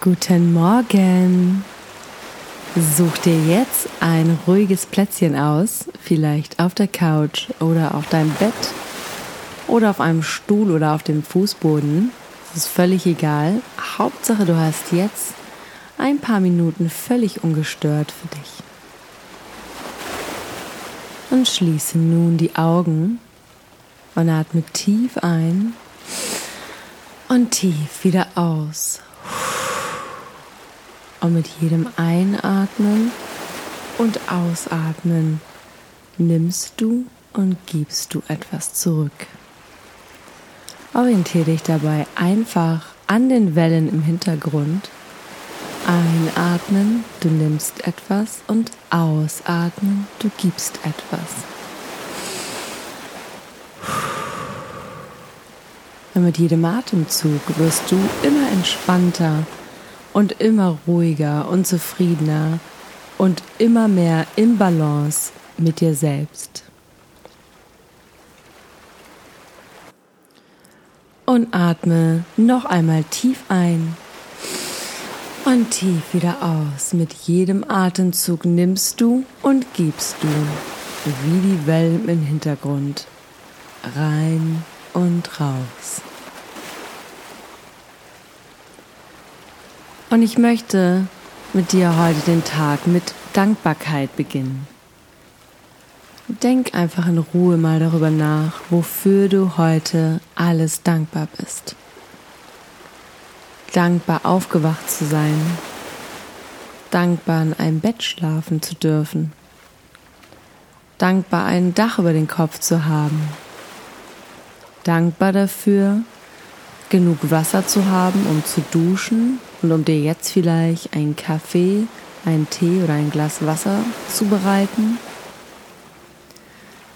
Guten Morgen. Such dir jetzt ein ruhiges Plätzchen aus, vielleicht auf der Couch oder auf deinem Bett oder auf einem Stuhl oder auf dem Fußboden. Das ist völlig egal. Hauptsache, du hast jetzt ein paar Minuten völlig ungestört für dich. Und schließe nun die Augen und atme tief ein und tief wieder aus. Und mit jedem Einatmen und Ausatmen nimmst du und gibst du etwas zurück. Orientiere dich dabei einfach an den Wellen im Hintergrund. Einatmen, du nimmst etwas und ausatmen, du gibst etwas. Und mit jedem Atemzug wirst du immer entspannter und immer ruhiger und zufriedener und immer mehr in Balance mit dir selbst. Und atme noch einmal tief ein und tief wieder aus. Mit jedem Atemzug nimmst du und gibst du, wie die Wellen im Hintergrund, rein und raus. Und ich möchte mit dir heute den Tag mit Dankbarkeit beginnen. Denk einfach in Ruhe mal darüber nach, wofür du heute alles dankbar bist. Dankbar aufgewacht zu sein, dankbar in einem Bett schlafen zu dürfen, dankbar ein Dach über den Kopf zu haben, dankbar dafür, genug Wasser zu haben, um zu duschen und um dir jetzt vielleicht einen Kaffee, einen Tee oder ein Glas Wasser zu bereiten.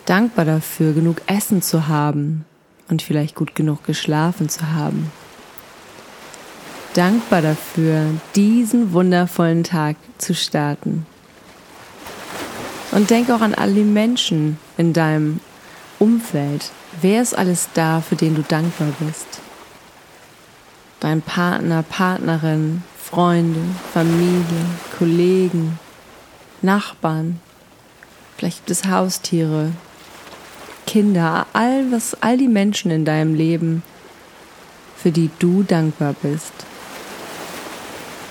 Dankbar dafür, genug Essen zu haben und vielleicht gut genug geschlafen zu haben. Dankbar dafür, diesen wundervollen Tag zu starten. Und denk auch an alle Menschen in deinem Umfeld. Wer ist alles da, für den du dankbar bist? Dein Partner, Partnerin, Freunde, Familie, Kollegen, Nachbarn, vielleicht gibt es Haustiere, Kinder, all was, all die Menschen in deinem Leben, für die du dankbar bist.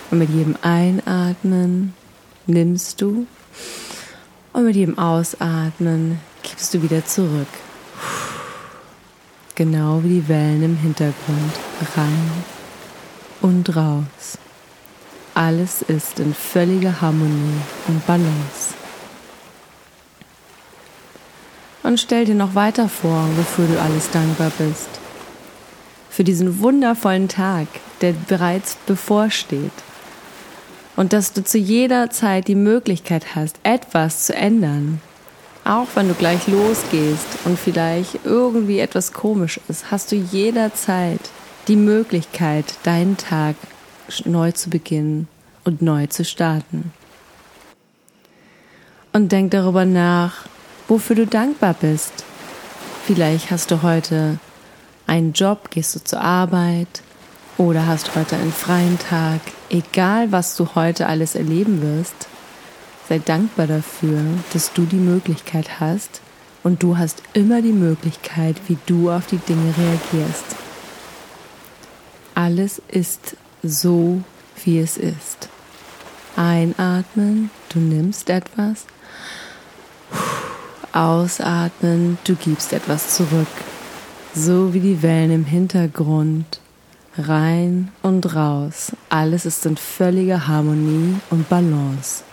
Und mit jedem Einatmen nimmst du und mit jedem Ausatmen gibst du wieder zurück. Genau wie die Wellen im Hintergrund rein und raus. Alles ist in völliger Harmonie und Balance. Und stell dir noch weiter vor, wofür du alles dankbar bist. Für diesen wundervollen Tag, der bereits bevorsteht. Und dass du zu jeder Zeit die Möglichkeit hast, etwas zu ändern. Auch wenn du gleich losgehst und vielleicht irgendwie etwas komisch ist, hast du jederzeit die Möglichkeit, deinen Tag neu zu beginnen und neu zu starten. Und denk darüber nach, wofür du dankbar bist. Vielleicht hast du heute einen Job, gehst du zur Arbeit oder hast heute einen freien Tag. Egal, was du heute alles erleben wirst, sei dankbar dafür, dass du die Möglichkeit hast und du hast immer die Möglichkeit, wie du auf die Dinge reagierst. Alles ist so, wie es ist. Einatmen, du nimmst etwas. Ausatmen, du gibst etwas zurück. So wie die Wellen im Hintergrund. Rein und raus. Alles ist in völliger Harmonie und Balance.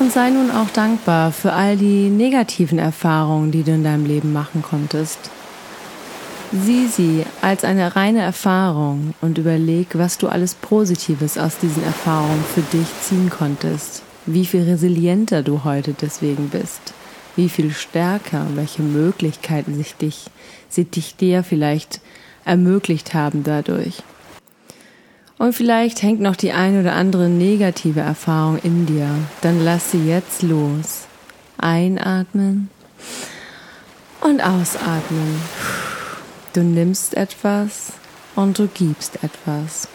Und sei nun auch dankbar für all die negativen Erfahrungen, die du in deinem Leben machen konntest. Sieh sie als eine reine Erfahrung und überleg, was du alles Positives aus diesen Erfahrungen für dich ziehen konntest. Wie viel resilienter du heute deswegen bist. Wie viel stärker, welche Möglichkeiten sich dich, sie dich dir vielleicht ermöglicht haben dadurch. Und vielleicht hängt noch die eine oder andere negative Erfahrung in dir. Dann lass sie jetzt los. Einatmen und ausatmen. Du nimmst etwas und du gibst etwas.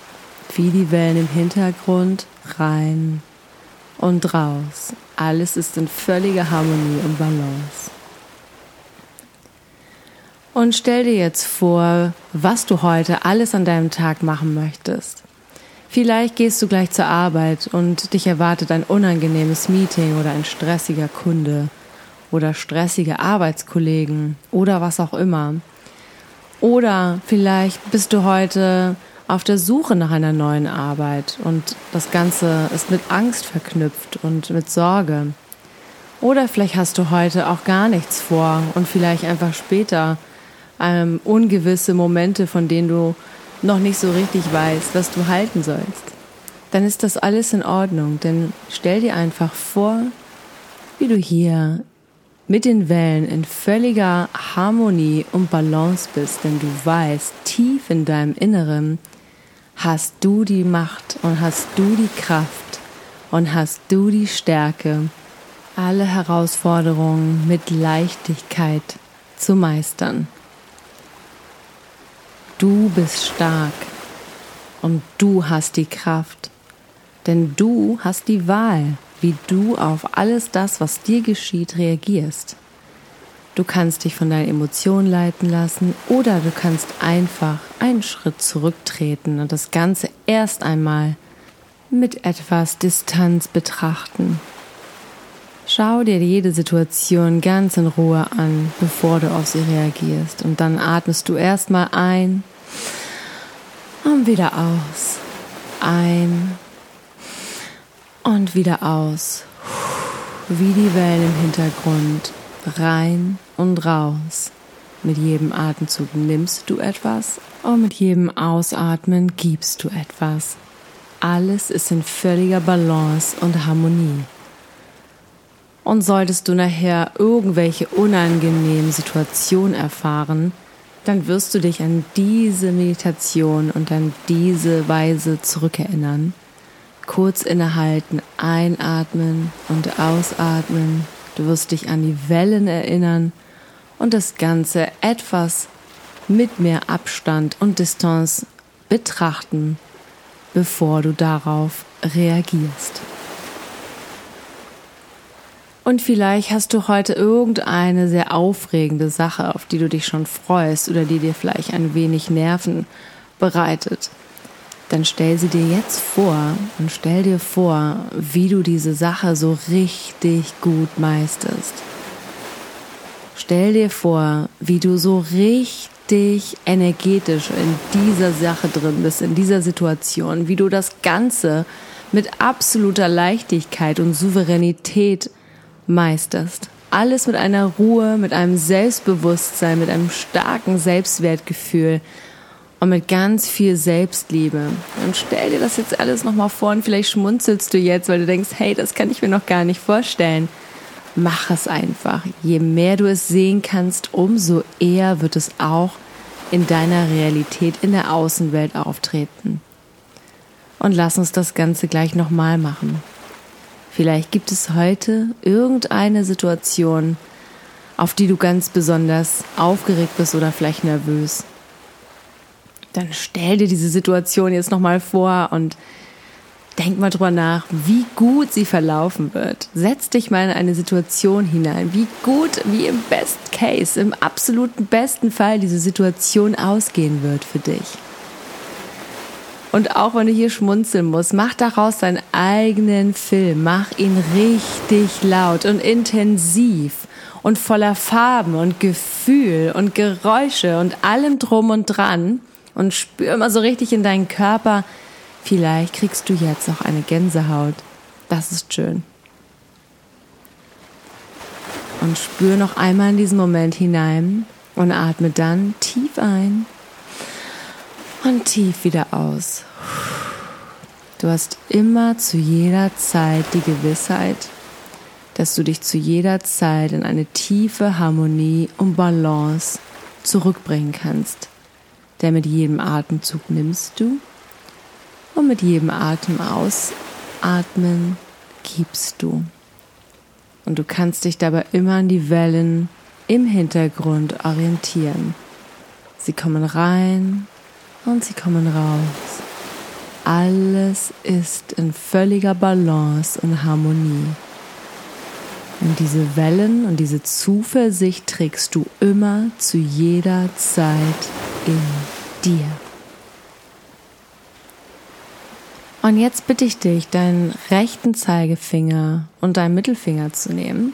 Wie die Wellen im Hintergrund rein und raus. Alles ist in völliger Harmonie und Balance. Und stell dir jetzt vor, was du heute alles an deinem Tag machen möchtest. Vielleicht gehst du gleich zur Arbeit und dich erwartet ein unangenehmes Meeting oder ein stressiger Kunde oder stressige Arbeitskollegen oder was auch immer. Oder vielleicht bist du heute auf der Suche nach einer neuen Arbeit und das Ganze ist mit Angst verknüpft und mit Sorge. Oder vielleicht hast du heute auch gar nichts vor und vielleicht einfach später ähm, ungewisse Momente, von denen du noch nicht so richtig weißt, was du halten sollst. Dann ist das alles in Ordnung, denn stell dir einfach vor, wie du hier mit den Wellen in völliger Harmonie und Balance bist, denn du weißt, tief in deinem Inneren hast du die Macht und hast du die Kraft und hast du die Stärke, alle Herausforderungen mit Leichtigkeit zu meistern. Du bist stark und du hast die Kraft, denn du hast die Wahl, wie du auf alles das, was dir geschieht, reagierst. Du kannst dich von deinen Emotionen leiten lassen oder du kannst einfach einen Schritt zurücktreten und das Ganze erst einmal mit etwas Distanz betrachten. Schau dir jede Situation ganz in Ruhe an, bevor du auf sie reagierst. Und dann atmest du erstmal ein und wieder aus. Ein und wieder aus. Wie die Wellen im Hintergrund. Rein und raus. Mit jedem Atemzug nimmst du etwas und mit jedem Ausatmen gibst du etwas. Alles ist in völliger Balance und Harmonie. Und solltest du nachher irgendwelche unangenehmen Situationen erfahren, dann wirst du dich an diese Meditation und an diese Weise zurückerinnern. Kurz innehalten, einatmen und ausatmen. Du wirst dich an die Wellen erinnern und das Ganze etwas mit mehr Abstand und Distanz betrachten, bevor du darauf reagierst. Und vielleicht hast du heute irgendeine sehr aufregende Sache, auf die du dich schon freust oder die dir vielleicht ein wenig Nerven bereitet. Dann stell sie dir jetzt vor und stell dir vor, wie du diese Sache so richtig gut meisterst. Stell dir vor, wie du so richtig energetisch in dieser Sache drin bist, in dieser Situation, wie du das Ganze mit absoluter Leichtigkeit und Souveränität meisterst. Alles mit einer Ruhe, mit einem Selbstbewusstsein, mit einem starken Selbstwertgefühl und mit ganz viel Selbstliebe. Und stell dir das jetzt alles nochmal vor und vielleicht schmunzelst du jetzt, weil du denkst, hey, das kann ich mir noch gar nicht vorstellen. Mach es einfach. Je mehr du es sehen kannst, umso eher wird es auch in deiner Realität, in der Außenwelt auftreten. Und lass uns das Ganze gleich nochmal machen. Vielleicht gibt es heute irgendeine Situation, auf die du ganz besonders aufgeregt bist oder vielleicht nervös. Dann stell dir diese Situation jetzt nochmal vor und denk mal drüber nach, wie gut sie verlaufen wird. Setz dich mal in eine Situation hinein, wie gut, wie im Best Case, im absoluten besten Fall diese Situation ausgehen wird für dich. Und auch wenn du hier schmunzeln musst, mach daraus deinen eigenen Film. Mach ihn richtig laut und intensiv und voller Farben und Gefühl und Geräusche und allem drum und dran. Und spür mal so richtig in deinen Körper. Vielleicht kriegst du jetzt auch eine Gänsehaut. Das ist schön. Und spür noch einmal in diesen Moment hinein und atme dann tief ein und tief wieder aus. Du hast immer zu jeder Zeit die Gewissheit, dass du dich zu jeder Zeit in eine tiefe Harmonie und Balance zurückbringen kannst. Denn mit jedem Atemzug nimmst du und mit jedem Atem ausatmen gibst du. Und du kannst dich dabei immer an die Wellen im Hintergrund orientieren. Sie kommen rein und sie kommen raus. Alles ist in völliger Balance und Harmonie. Und diese Wellen und diese Zuversicht trägst du immer zu jeder Zeit in dir. Und jetzt bitte ich dich, deinen rechten Zeigefinger und deinen Mittelfinger zu nehmen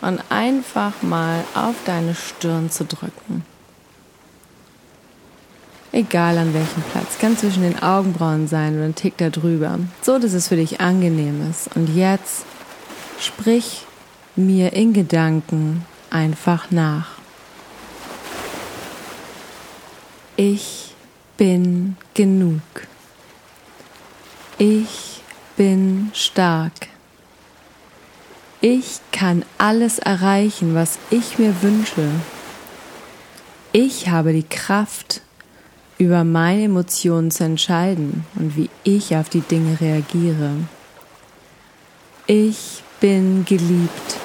und einfach mal auf deine Stirn zu drücken. Egal an welchem Platz, kann zwischen den Augenbrauen sein oder ein Tick da drüber, so dass es für dich angenehm ist. Und jetzt sprich mir in Gedanken einfach nach. Ich bin genug. Ich bin stark. Ich kann alles erreichen, was ich mir wünsche. Ich habe die Kraft, über meine Emotionen zu entscheiden und wie ich auf die Dinge reagiere. Ich bin geliebt.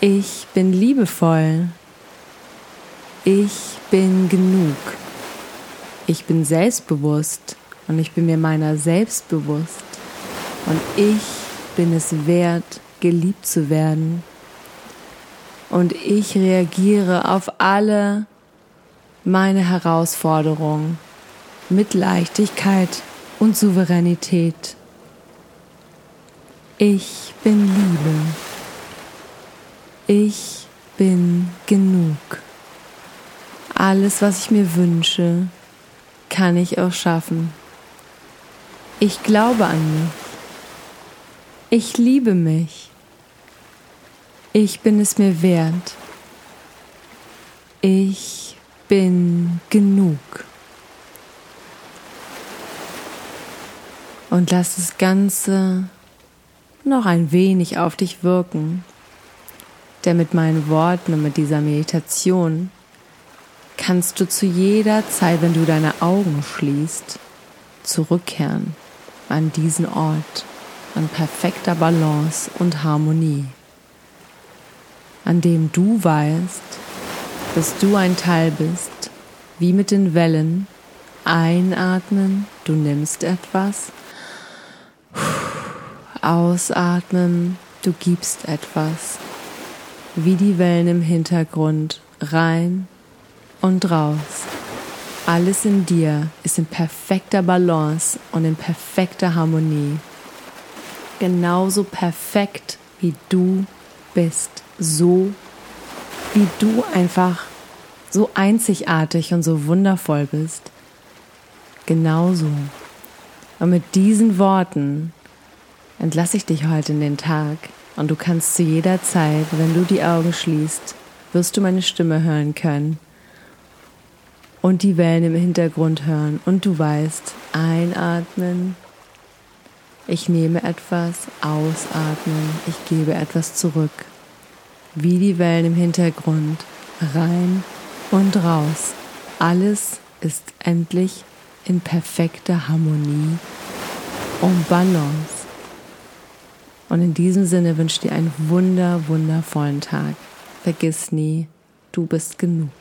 Ich bin liebevoll. Ich bin genug. Ich bin selbstbewusst und ich bin mir meiner selbst bewusst. Und ich bin es wert, geliebt zu werden. Und ich reagiere auf alle meine Herausforderungen mit Leichtigkeit und Souveränität. Ich bin Liebe. Ich bin genug. Alles, was ich mir wünsche, kann ich auch schaffen. Ich glaube an mich. Ich liebe mich. Ich bin es mir wert. Ich bin genug. Und lass das Ganze noch ein wenig auf dich wirken. Denn mit meinen Worten und mit dieser Meditation kannst du zu jeder Zeit, wenn du deine Augen schließt, zurückkehren an diesen Ort, an perfekter Balance und Harmonie, an dem du weißt, dass du ein Teil bist, wie mit den Wellen, einatmen, du nimmst etwas, ausatmen, du gibst etwas, wie die Wellen im Hintergrund, rein und raus. Alles in dir ist in perfekter Balance und in perfekter Harmonie. Genauso perfekt wie du bist. So wie du einfach so einzigartig und so wundervoll bist. Genauso. Und mit diesen Worten entlasse ich dich heute in den Tag und du kannst zu jeder Zeit, wenn du die Augen schließt, wirst du meine Stimme hören können und die Wellen im Hintergrund hören und du weißt, einatmen, ich nehme etwas, ausatmen, ich gebe etwas zurück, wie die Wellen im Hintergrund, rein und raus. Alles ist endlich in perfekter Harmonie und Balance. Und in diesem Sinne wünsche ich dir einen wunder, wundervollen Tag. Vergiss nie, du bist genug.